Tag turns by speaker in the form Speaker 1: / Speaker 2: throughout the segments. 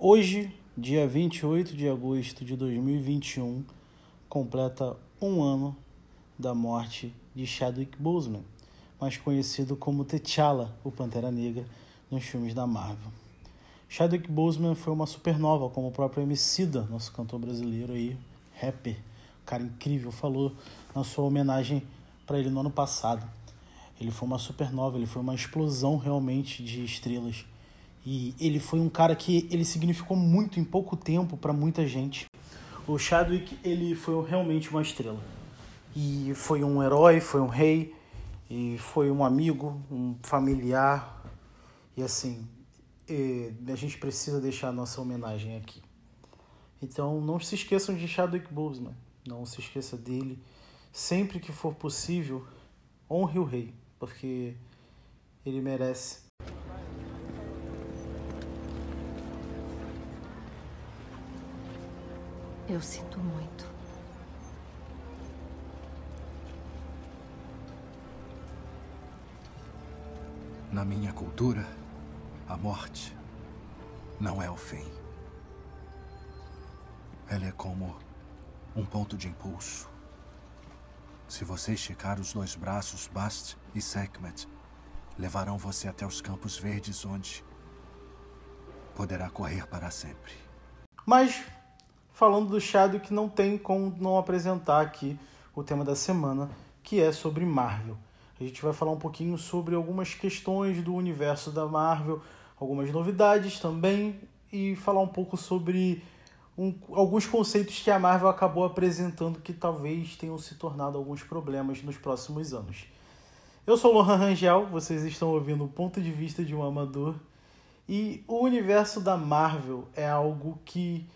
Speaker 1: Hoje, dia 28 de agosto de 2021, completa um ano da morte de Chadwick Boseman, mais conhecido como T'Challa, o Pantera Negra, nos filmes da Marvel. Chadwick Boseman foi uma supernova, como o próprio Emicida, nosso cantor brasileiro aí, rapper, cara incrível, falou na sua homenagem para ele no ano passado. Ele foi uma supernova, ele foi uma explosão realmente de estrelas. E ele foi um cara que ele significou muito em pouco tempo para muita gente. O Chadwick, ele foi realmente uma estrela. E foi um herói, foi um rei, e foi um amigo, um familiar. E assim, a gente precisa deixar a nossa homenagem aqui. Então não se esqueçam de Chadwick Boseman. Não se esqueça dele. Sempre que for possível, honre o rei, porque ele merece.
Speaker 2: Eu sinto muito.
Speaker 3: Na minha cultura, a morte não é o fim. Ela é como um ponto de impulso. Se você esticar os dois braços, Bast e Sekhmet levarão você até os campos verdes onde poderá correr para sempre.
Speaker 1: Mas falando do Shadow que não tem como não apresentar aqui o tema da semana, que é sobre Marvel. A gente vai falar um pouquinho sobre algumas questões do universo da Marvel, algumas novidades também e falar um pouco sobre um, alguns conceitos que a Marvel acabou apresentando que talvez tenham se tornado alguns problemas nos próximos anos. Eu sou Lohan Rangel, vocês estão ouvindo o ponto de vista de um amador e o universo da Marvel é algo que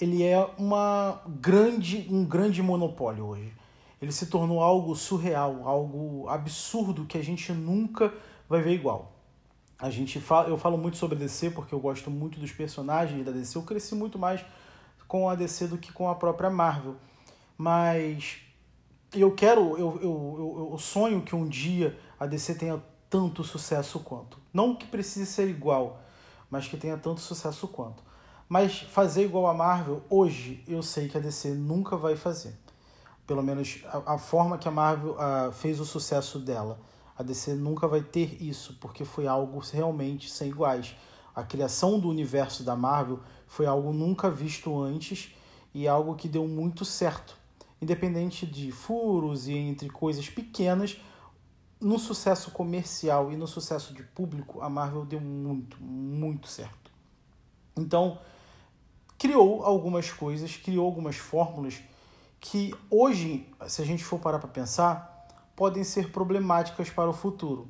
Speaker 1: ele é uma grande, um grande monopólio hoje. Ele se tornou algo surreal, algo absurdo que a gente nunca vai ver igual. A gente fala, eu falo muito sobre a DC porque eu gosto muito dos personagens da DC. Eu cresci muito mais com a DC do que com a própria Marvel. Mas eu quero, eu, eu, eu, sonho que um dia a DC tenha tanto sucesso quanto. Não que precise ser igual, mas que tenha tanto sucesso quanto. Mas fazer igual a Marvel, hoje eu sei que a DC nunca vai fazer. Pelo menos a, a forma que a Marvel uh, fez o sucesso dela. A DC nunca vai ter isso, porque foi algo realmente sem iguais. A criação do universo da Marvel foi algo nunca visto antes e algo que deu muito certo. Independente de furos e entre coisas pequenas, no sucesso comercial e no sucesso de público, a Marvel deu muito, muito certo. Então, criou algumas coisas, criou algumas fórmulas que hoje, se a gente for parar para pensar, podem ser problemáticas para o futuro.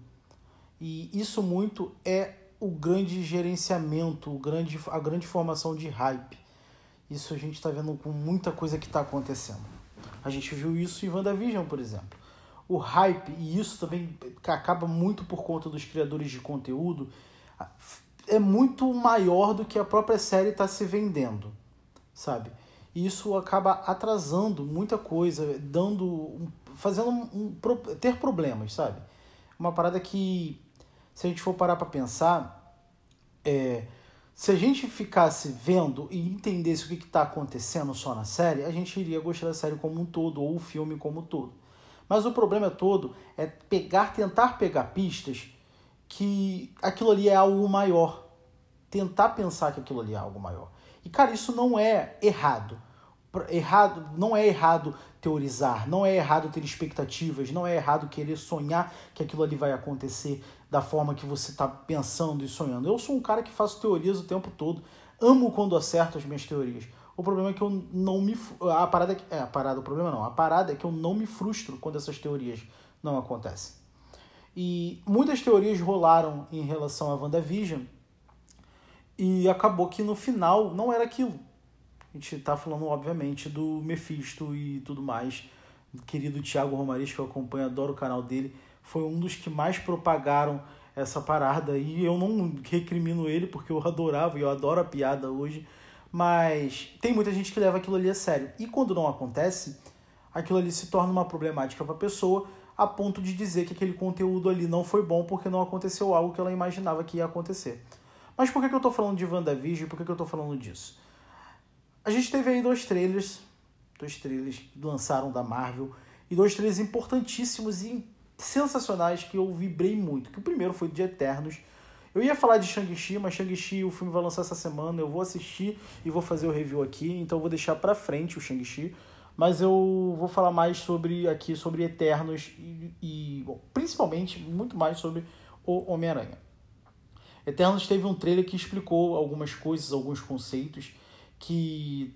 Speaker 1: E isso muito é o grande gerenciamento, o grande, a grande formação de hype. Isso a gente está vendo com muita coisa que está acontecendo. A gente viu isso em WandaVision, por exemplo. O hype, e isso também acaba muito por conta dos criadores de conteúdo, é muito maior do que a própria série está se vendendo, sabe? E isso acaba atrasando muita coisa, dando, fazendo um, um, ter problemas, sabe? Uma parada que, se a gente for parar para pensar, é, se a gente ficasse vendo e entendesse o que está acontecendo só na série, a gente iria gostar da série como um todo ou o filme como um todo. Mas o problema todo é pegar, tentar pegar pistas que aquilo ali é algo maior. Tentar pensar que aquilo ali é algo maior. E, cara, isso não é errado. Errado, não é errado teorizar, não é errado ter expectativas, não é errado querer sonhar que aquilo ali vai acontecer da forma que você está pensando e sonhando. Eu sou um cara que faço teorias o tempo todo, amo quando acerto as minhas teorias. O problema é que eu não me a parada é a parada, o problema não, a parada é que eu não me frustro quando essas teorias não acontecem. E muitas teorias rolaram em relação a WandaVision e acabou que no final não era aquilo. A gente está falando, obviamente, do Mephisto e tudo mais. O querido Thiago Romariz, que eu acompanho, adoro o canal dele, foi um dos que mais propagaram essa parada. E eu não recrimino ele, porque eu adorava e eu adoro a piada hoje. Mas tem muita gente que leva aquilo ali a sério. E quando não acontece, aquilo ali se torna uma problemática para a pessoa a ponto de dizer que aquele conteúdo ali não foi bom porque não aconteceu algo que ela imaginava que ia acontecer. Mas por que, que eu tô falando de WandaVision? Por que, que eu tô falando disso? A gente teve aí dois trailers, dois trailers que lançaram da Marvel, e dois trailers importantíssimos e sensacionais que eu vibrei muito. Que o primeiro foi de Eternos. Eu ia falar de Shang-Chi, mas Shang-Chi o filme vai lançar essa semana, eu vou assistir e vou fazer o review aqui, então eu vou deixar pra frente o Shang-Chi. Mas eu vou falar mais sobre aqui sobre Eternos e, e bom, principalmente muito mais sobre o Homem-Aranha. Eternos teve um trailer que explicou algumas coisas, alguns conceitos que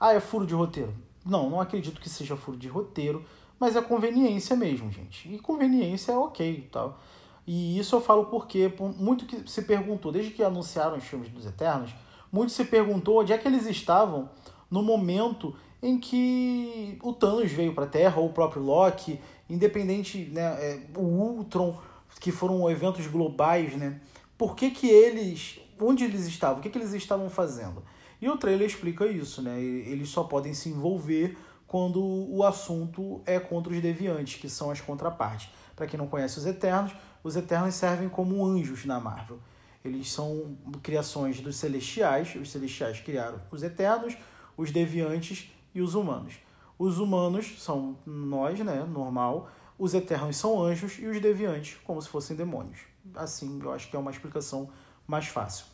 Speaker 1: ah, é furo de roteiro. Não, não acredito que seja furo de roteiro, mas é conveniência mesmo, gente. E conveniência é ok, tal. E isso eu falo porque por muito que se perguntou, desde que anunciaram os filmes dos Eternos, muito se perguntou onde é que eles estavam no momento em que o Thanos veio para a Terra, ou o próprio Loki, independente, né, é, o Ultron, que foram eventos globais, né? Por que, que eles, onde eles estavam, o que, que eles estavam fazendo? E o trailer explica isso, né? Eles só podem se envolver quando o assunto é contra os deviantes, que são as contrapartes. Para quem não conhece os Eternos, os Eternos servem como anjos na Marvel. Eles são criações dos Celestiais, os Celestiais criaram os Eternos, os Deviantes e os humanos. Os humanos são nós, né, normal, os Eternos são anjos e os Deviantes como se fossem demônios. Assim, eu acho que é uma explicação mais fácil.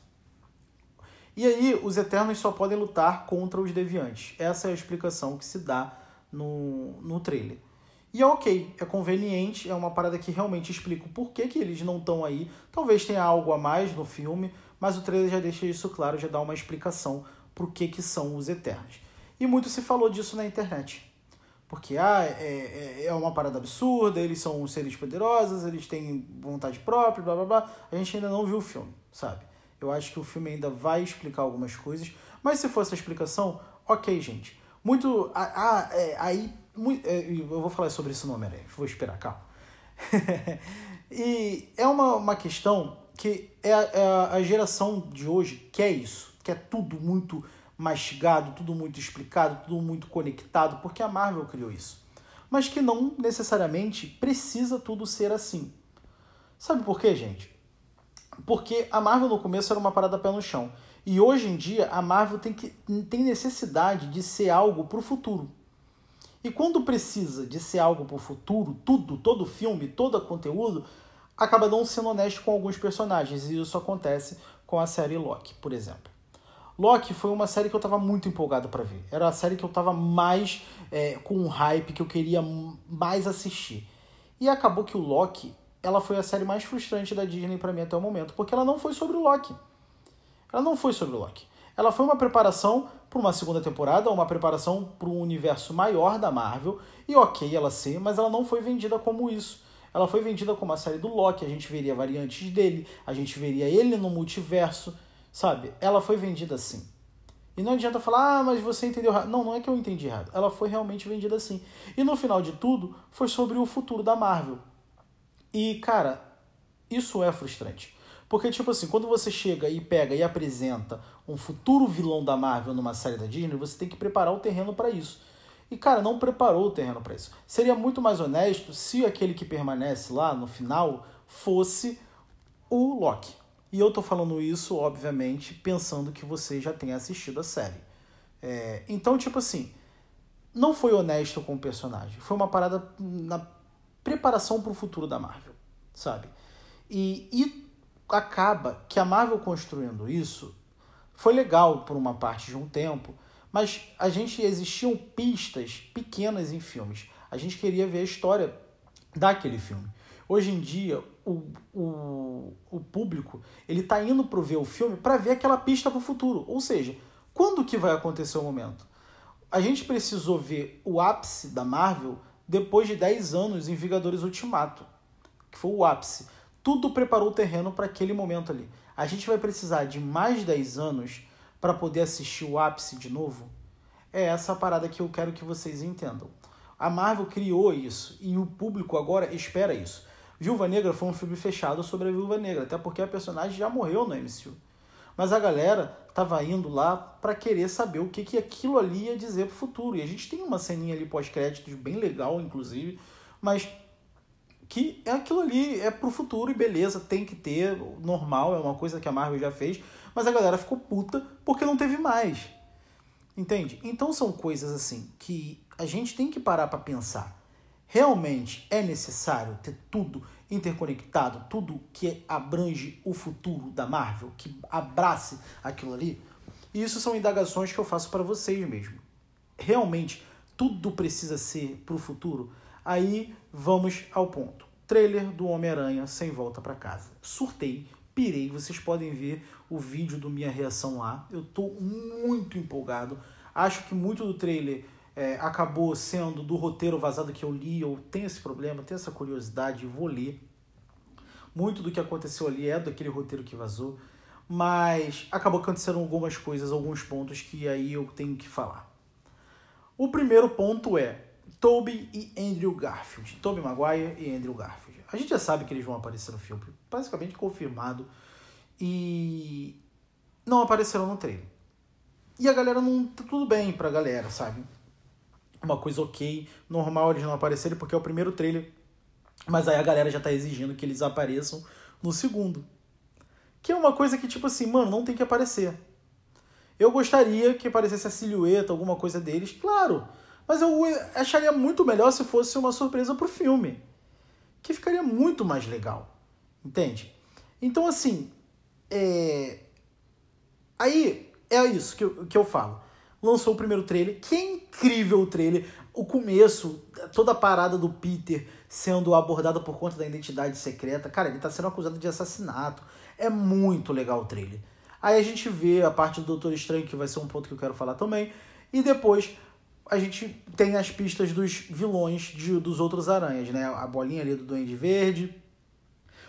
Speaker 1: E aí, os Eternos só podem lutar contra os Deviantes. Essa é a explicação que se dá no, no trailer. E é ok, é conveniente, é uma parada que realmente explica o porquê que eles não estão aí. Talvez tenha algo a mais no filme, mas o trailer já deixa isso claro, já dá uma explicação por que, que são os Eternos. E muito se falou disso na internet. Porque ah, é, é, é uma parada absurda, eles são seres poderosos, eles têm vontade própria, blá blá blá. A gente ainda não viu o filme, sabe? Eu acho que o filme ainda vai explicar algumas coisas. Mas se fosse a explicação, ok, gente. Muito. Ah, é, aí. É, eu vou falar sobre isso no Homem-Aranha. Vou esperar, calma. e é uma, uma questão que é a, é a geração de hoje quer isso. Quer tudo muito mastigado, tudo muito explicado, tudo muito conectado, porque a Marvel criou isso. Mas que não necessariamente precisa tudo ser assim. Sabe por quê, gente? Porque a Marvel no começo era uma parada pé no chão. E hoje em dia a Marvel tem, que, tem necessidade de ser algo para o futuro. E quando precisa de ser algo para o futuro, tudo, todo filme, todo conteúdo, acaba não sendo honesto com alguns personagens. E isso acontece com a série Loki, por exemplo. Loki foi uma série que eu estava muito empolgado para ver. Era a série que eu estava mais é, com um hype, que eu queria mais assistir. E acabou que o Loki ela foi a série mais frustrante da Disney para mim até o momento, porque ela não foi sobre o Loki. Ela não foi sobre o Loki. Ela foi uma preparação para uma segunda temporada, uma preparação para um universo maior da Marvel, e ok ela ser, mas ela não foi vendida como isso. Ela foi vendida como a série do Loki, a gente veria variantes dele, a gente veria ele no multiverso, sabe? Ela foi vendida assim. E não adianta falar, ah, mas você entendeu errado. Não, não é que eu entendi errado. Ela foi realmente vendida assim. E no final de tudo, foi sobre o futuro da Marvel. E, cara, isso é frustrante. Porque, tipo assim, quando você chega e pega e apresenta um futuro vilão da Marvel numa série da Disney, você tem que preparar o terreno para isso. E, cara, não preparou o terreno para isso. Seria muito mais honesto se aquele que permanece lá no final fosse o Loki. E eu tô falando isso, obviamente, pensando que você já tenha assistido a série. É, então, tipo assim, não foi honesto com o personagem. Foi uma parada na preparação para o futuro da Marvel, sabe? E, e acaba que a Marvel construindo isso foi legal por uma parte de um tempo, mas a gente existiam pistas pequenas em filmes. A gente queria ver a história daquele filme. Hoje em dia, o, o, o público ele tá indo para ver o filme para ver aquela pista para o futuro. Ou seja, quando que vai acontecer o momento? A gente precisou ver o ápice da Marvel depois de 10 anos em Vingadores Ultimato, que foi o ápice. Tudo preparou o terreno para aquele momento ali. A gente vai precisar de mais 10 anos para poder assistir o ápice de novo? É essa a parada que eu quero que vocês entendam. A Marvel criou isso e o público agora espera isso. Viúva Negra foi um filme fechado sobre a Viúva Negra, até porque a personagem já morreu no MCU. Mas a galera tava indo lá para querer saber o que, que aquilo ali ia dizer pro futuro. E a gente tem uma ceninha ali pós-créditos bem legal, inclusive, mas que é aquilo ali, é pro futuro e beleza, tem que ter, normal, é uma coisa que a Marvel já fez, mas a galera ficou puta porque não teve mais. Entende? Então são coisas assim que a gente tem que parar para pensar. Realmente é necessário ter tudo interconectado, tudo que abrange o futuro da Marvel, que abrace aquilo ali? E isso são indagações que eu faço para vocês mesmo. Realmente tudo precisa ser para o futuro? Aí vamos ao ponto. Trailer do Homem-Aranha sem volta para casa. Surtei, pirei. Vocês podem ver o vídeo do minha reação lá. Eu tô muito empolgado. Acho que muito do trailer é, acabou sendo do roteiro vazado que eu li. Eu tenho esse problema, tenho essa curiosidade, vou ler. Muito do que aconteceu ali é daquele roteiro que vazou. Mas acabou acontecendo algumas coisas, alguns pontos que aí eu tenho que falar. O primeiro ponto é Toby e Andrew Garfield. Toby Maguire e Andrew Garfield. A gente já sabe que eles vão aparecer no filme, basicamente confirmado. E não apareceram no trailer. E a galera não. Tá tudo bem pra galera, sabe? Uma coisa ok, normal eles não aparecerem, porque é o primeiro trailer. Mas aí a galera já tá exigindo que eles apareçam no segundo. Que é uma coisa que, tipo assim, mano, não tem que aparecer. Eu gostaria que aparecesse a silhueta, alguma coisa deles, claro. Mas eu acharia muito melhor se fosse uma surpresa pro filme. Que ficaria muito mais legal. Entende? Então, assim. É... Aí é isso que eu, que eu falo. Lançou o primeiro trailer, que é incrível o trailer. O começo, toda a parada do Peter sendo abordada por conta da identidade secreta. Cara, ele tá sendo acusado de assassinato. É muito legal o trailer. Aí a gente vê a parte do Doutor Estranho, que vai ser um ponto que eu quero falar também. E depois a gente tem as pistas dos vilões de, dos outros aranhas, né? A bolinha ali do Duende Verde,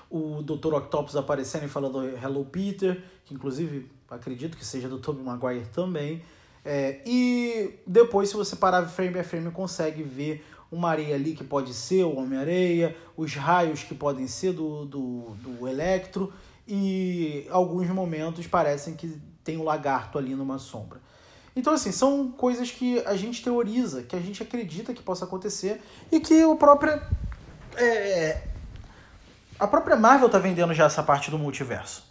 Speaker 1: o Dr. Octopus aparecendo e falando Hello Peter, que inclusive acredito que seja do Tobey Maguire também. É, e depois, se você parar frame a frame, consegue ver uma areia ali que pode ser o Homem-Areia, os raios que podem ser do, do, do Electro, e alguns momentos parecem que tem um lagarto ali numa sombra. Então, assim, são coisas que a gente teoriza, que a gente acredita que possa acontecer e que o próprio. É, a própria Marvel tá vendendo já essa parte do multiverso.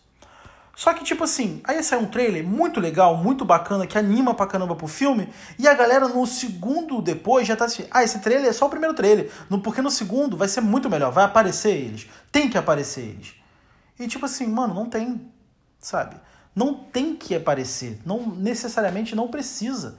Speaker 1: Só que, tipo assim, aí sai um trailer muito legal, muito bacana, que anima pra caramba pro filme, e a galera no segundo depois já tá assim, ah, esse trailer é só o primeiro trailer, porque no segundo vai ser muito melhor, vai aparecer eles, tem que aparecer eles. E tipo assim, mano, não tem, sabe? Não tem que aparecer, não necessariamente não precisa.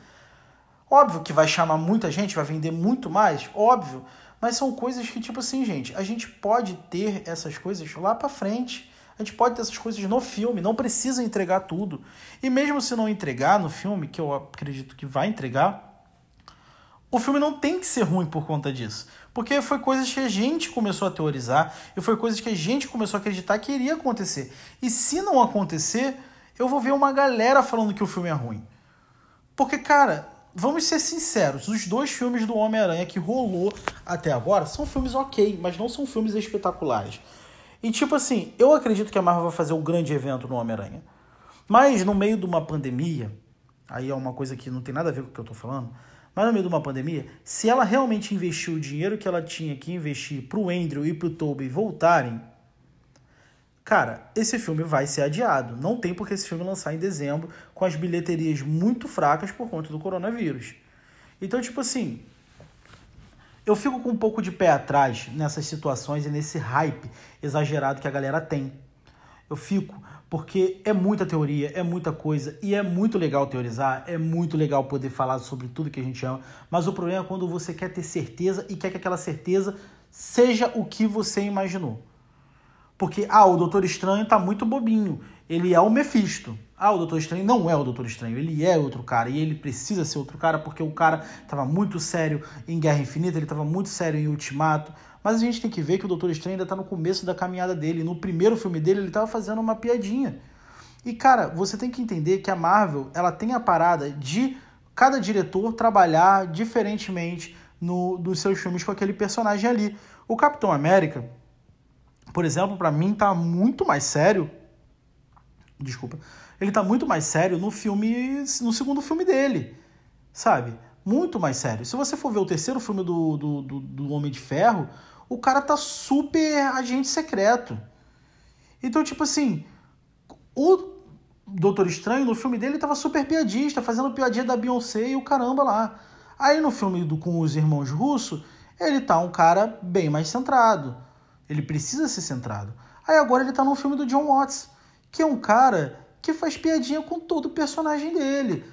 Speaker 1: Óbvio que vai chamar muita gente, vai vender muito mais, óbvio, mas são coisas que tipo assim, gente, a gente pode ter essas coisas lá para frente. A gente pode ter essas coisas no filme, não precisa entregar tudo. E mesmo se não entregar no filme, que eu acredito que vai entregar, o filme não tem que ser ruim por conta disso. Porque foi coisas que a gente começou a teorizar e foi coisas que a gente começou a acreditar que iria acontecer. E se não acontecer, eu vou ver uma galera falando que o filme é ruim. Porque, cara, vamos ser sinceros, os dois filmes do Homem-Aranha que rolou até agora são filmes ok, mas não são filmes espetaculares. E tipo assim, eu acredito que a Marvel vai fazer um grande evento no Homem-Aranha. Mas no meio de uma pandemia, aí é uma coisa que não tem nada a ver com o que eu tô falando, mas no meio de uma pandemia, se ela realmente investiu o dinheiro que ela tinha que investir pro Andrew e pro Tobey voltarem, cara, esse filme vai ser adiado. Não tem porque esse filme lançar em dezembro com as bilheterias muito fracas por conta do coronavírus. Então, tipo assim, eu fico com um pouco de pé atrás nessas situações e nesse hype exagerado que a galera tem. Eu fico, porque é muita teoria, é muita coisa e é muito legal teorizar, é muito legal poder falar sobre tudo que a gente ama, mas o problema é quando você quer ter certeza e quer que aquela certeza seja o que você imaginou. Porque, ah, o Doutor Estranho tá muito bobinho, ele é o Mephisto. Ah, o Doutor Estranho não é o Doutor Estranho, ele é outro cara e ele precisa ser outro cara porque o cara tava muito sério em Guerra Infinita, ele tava muito sério em Ultimato. Mas a gente tem que ver que o Doutor Estranho ainda está no começo da caminhada dele. No primeiro filme dele, ele estava fazendo uma piadinha. E, cara, você tem que entender que a Marvel ela tem a parada de cada diretor trabalhar diferentemente no, dos seus filmes com aquele personagem ali. O Capitão América, por exemplo, para mim tá muito mais sério. Desculpa. Ele tá muito mais sério no filme, no segundo filme dele, sabe? Muito mais sério. Se você for ver o terceiro filme do, do, do, do Homem de Ferro, O cara tá super agente secreto. Então, tipo assim, o Doutor Estranho, no filme dele, tava super piadista, fazendo piadinha da Beyoncé e o caramba lá. Aí no filme do, com os irmãos russos, ele tá um cara bem mais centrado. Ele precisa ser centrado. Aí agora ele tá no filme do John Watts, que é um cara que faz piadinha com todo o personagem dele.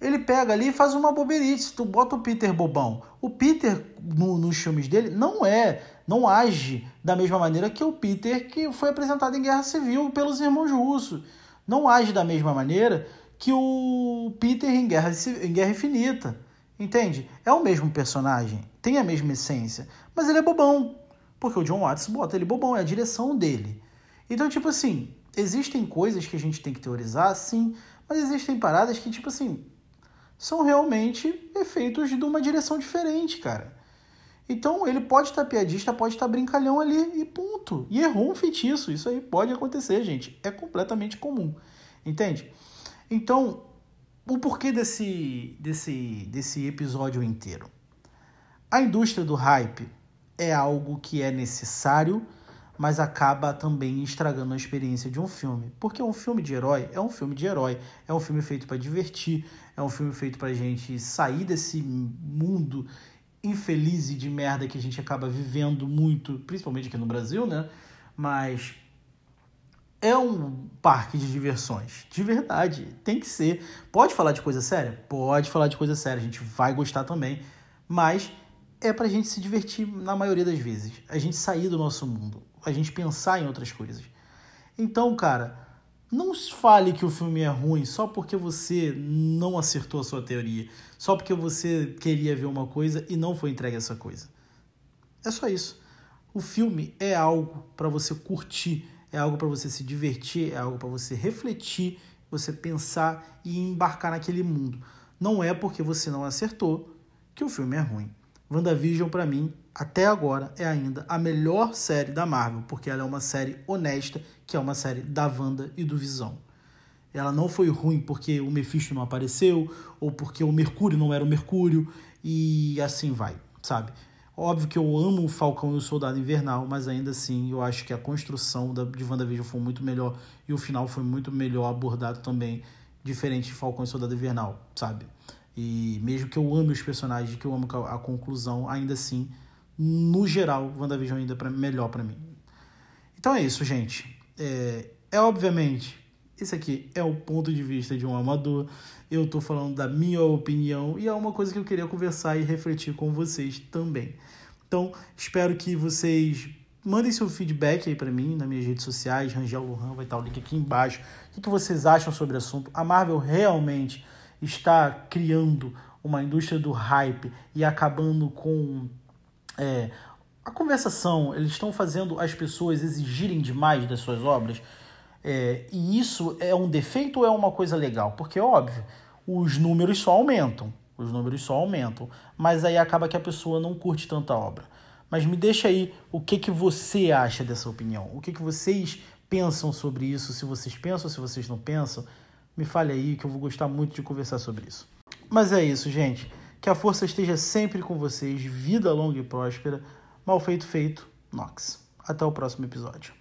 Speaker 1: Ele pega ali e faz uma bobeirice. Tu bota o Peter bobão. O Peter, no, nos filmes dele, não é, não age da mesma maneira que o Peter que foi apresentado em Guerra Civil pelos irmãos russos. Não age da mesma maneira que o Peter em Guerra, em Guerra Infinita. Entende? É o mesmo personagem, tem a mesma essência, mas ele é bobão. Porque o John Watts bota ele bobão, é a direção dele. Então, tipo assim, existem coisas que a gente tem que teorizar, sim, mas existem paradas que, tipo assim, são realmente efeitos de uma direção diferente, cara. Então ele pode estar piadista, pode estar brincalhão ali e ponto. E errou um feitiço. Isso aí pode acontecer, gente. É completamente comum. Entende? Então, o porquê desse, desse, desse episódio inteiro? A indústria do hype é algo que é necessário, mas acaba também estragando a experiência de um filme. Porque um filme de herói é um filme de herói, é um filme feito para divertir, é um filme feito para gente sair desse mundo infeliz e de merda que a gente acaba vivendo muito, principalmente aqui no Brasil, né? Mas é um parque de diversões, de verdade, tem que ser. Pode falar de coisa séria? Pode falar de coisa séria, a gente vai gostar também, mas é pra gente se divertir na maioria das vezes. A gente sair do nosso mundo, a gente pensar em outras coisas. Então, cara, não fale que o filme é ruim só porque você não acertou a sua teoria, só porque você queria ver uma coisa e não foi entregue essa coisa. É só isso. O filme é algo para você curtir, é algo para você se divertir, é algo para você refletir, você pensar e embarcar naquele mundo. Não é porque você não acertou que o filme é ruim. WandaVision, para mim, até agora, é ainda a melhor série da Marvel, porque ela é uma série honesta, que é uma série da Wanda e do Visão. Ela não foi ruim porque o Mephisto não apareceu, ou porque o Mercúrio não era o Mercúrio, e assim vai, sabe? Óbvio que eu amo o Falcão e o Soldado Invernal, mas ainda assim eu acho que a construção da, de WandaVision foi muito melhor e o final foi muito melhor abordado também, diferente de Falcão e Soldado Invernal, sabe? E mesmo que eu ame os personagens, que eu amo a conclusão, ainda assim, no geral, WandaVision ainda é melhor para mim. Então é isso, gente. É, é obviamente, esse aqui é o ponto de vista de um amador. Eu tô falando da minha opinião e é uma coisa que eu queria conversar e refletir com vocês também. Então, espero que vocês mandem seu feedback aí para mim nas minhas redes sociais. Rangel Lohan vai estar o link aqui embaixo. O que vocês acham sobre o assunto? A Marvel realmente está criando uma indústria do hype e acabando com é, a conversação, eles estão fazendo as pessoas exigirem demais das suas obras. É, e isso é um defeito ou é uma coisa legal? Porque, óbvio, os números só aumentam. Os números só aumentam. Mas aí acaba que a pessoa não curte tanta obra. Mas me deixa aí o que, que você acha dessa opinião. O que, que vocês pensam sobre isso, se vocês pensam, se vocês não pensam me fale aí que eu vou gostar muito de conversar sobre isso. Mas é isso, gente. Que a força esteja sempre com vocês, vida longa e próspera. Mal feito, feito, Nox. Até o próximo episódio.